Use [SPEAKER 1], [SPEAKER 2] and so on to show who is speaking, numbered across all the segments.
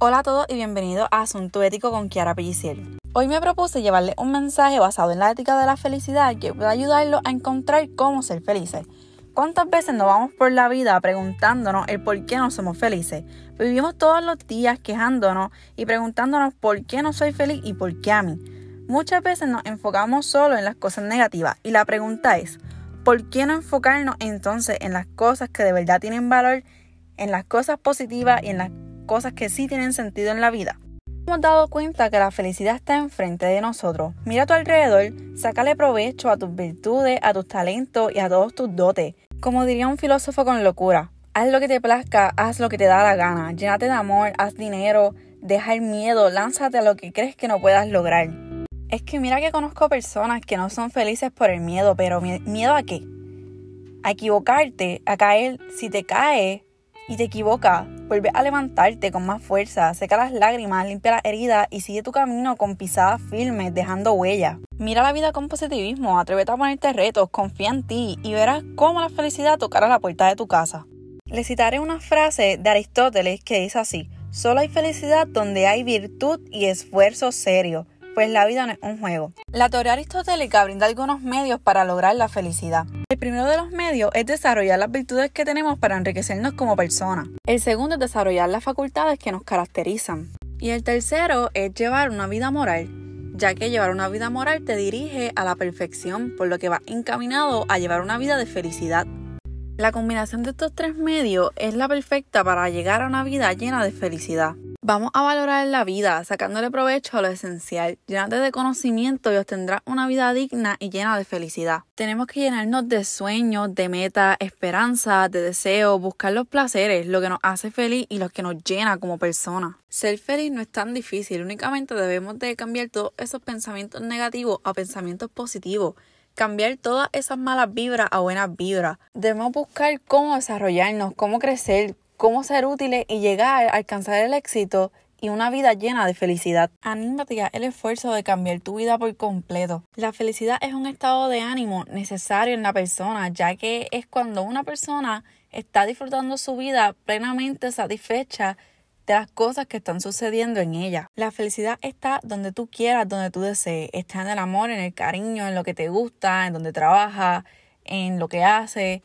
[SPEAKER 1] Hola a todos y bienvenidos a Asunto Ético con Kiara Pelliciel. Hoy me propuse llevarles un mensaje basado en la ética de la felicidad que pueda ayudarlos a encontrar cómo ser felices. ¿Cuántas veces nos vamos por la vida preguntándonos el por qué no somos felices? Vivimos todos los días quejándonos y preguntándonos por qué no soy feliz y por qué a mí. Muchas veces nos enfocamos solo en las cosas negativas y la pregunta es, ¿por qué no enfocarnos entonces en las cosas que de verdad tienen valor, en las cosas positivas y en las cosas que sí tienen sentido en la vida. Hemos dado cuenta que la felicidad está enfrente de nosotros. Mira a tu alrededor, sácale provecho a tus virtudes, a tus talentos y a todos tus dotes. Como diría un filósofo con locura, haz lo que te plazca, haz lo que te da la gana, llénate de amor, haz dinero, deja el miedo, lánzate a lo que crees que no puedas lograr. Es que mira que conozco personas que no son felices por el miedo, pero ¿miedo a qué? A equivocarte, a caer, si te caes y te equivocas, Vuelve a levantarte con más fuerza, seca las lágrimas, limpia las heridas y sigue tu camino con pisadas firmes, dejando huella. Mira la vida con positivismo, atrévete a ponerte retos, confía en ti y verás cómo la felicidad tocará la puerta de tu casa. Le citaré una frase de Aristóteles que dice así, solo hay felicidad donde hay virtud y esfuerzo serio pues la vida no es un juego. La teoría aristotélica brinda algunos medios para lograr la felicidad. El primero de los medios es desarrollar las virtudes que tenemos para enriquecernos como personas. El segundo es desarrollar las facultades que nos caracterizan. Y el tercero es llevar una vida moral, ya que llevar una vida moral te dirige a la perfección, por lo que va encaminado a llevar una vida de felicidad. La combinación de estos tres medios es la perfecta para llegar a una vida llena de felicidad. Vamos a valorar la vida, sacándole provecho a lo esencial. Llénate de conocimiento y obtendrás una vida digna y llena de felicidad. Tenemos que llenarnos de sueños, de metas, esperanzas, de deseos, buscar los placeres, lo que nos hace feliz y lo que nos llena como persona. Ser feliz no es tan difícil, únicamente debemos de cambiar todos esos pensamientos negativos a pensamientos positivos cambiar todas esas malas vibras a buenas vibras. Debemos buscar cómo desarrollarnos, cómo crecer, cómo ser útiles y llegar a alcanzar el éxito y una vida llena de felicidad. Anímate a el esfuerzo de cambiar tu vida por completo. La felicidad es un estado de ánimo necesario en la persona, ya que es cuando una persona está disfrutando su vida plenamente satisfecha de las cosas que están sucediendo en ella. La felicidad está donde tú quieras, donde tú desees. Está en el amor, en el cariño, en lo que te gusta, en donde trabajas, en lo que haces.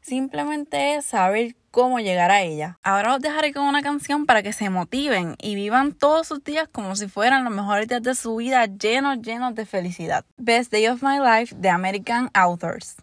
[SPEAKER 1] Simplemente es saber cómo llegar a ella. Ahora os dejaré con una canción para que se motiven y vivan todos sus días como si fueran los mejores días de su vida llenos, llenos de felicidad. Best Day of My Life de American Authors.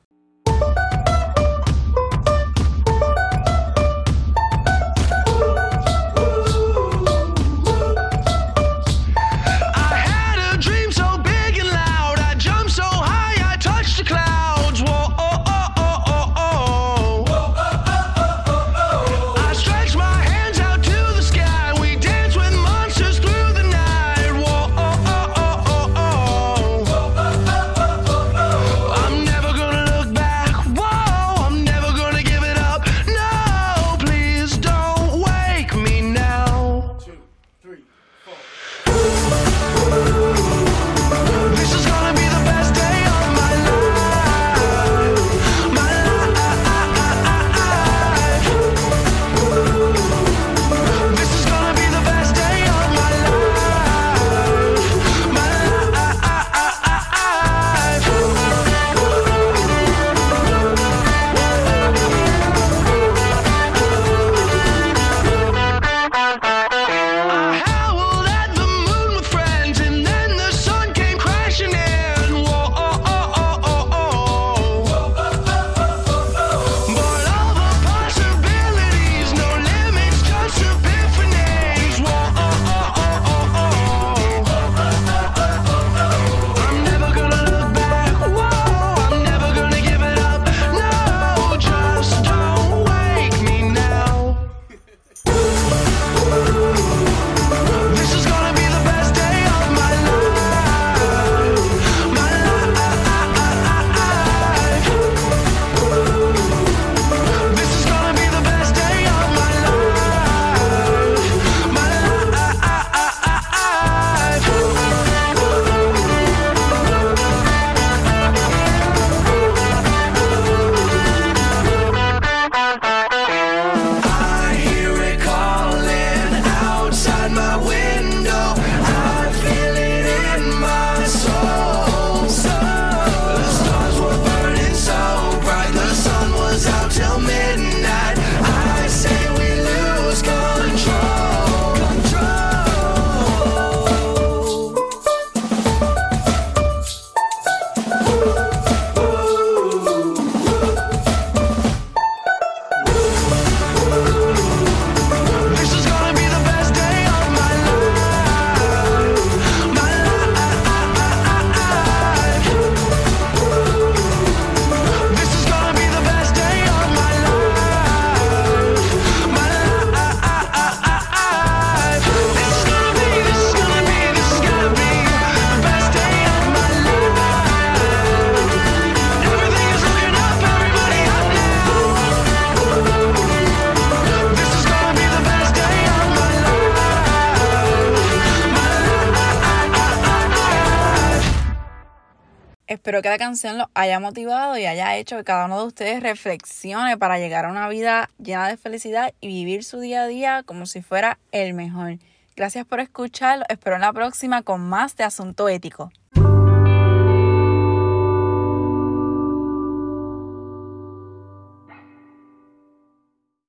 [SPEAKER 1] Espero que la canción los haya motivado y haya hecho que cada uno de ustedes reflexione para llegar a una vida llena de felicidad y vivir su día a día como si fuera el mejor. Gracias por escucharlo. Espero en la próxima con más de Asunto Ético.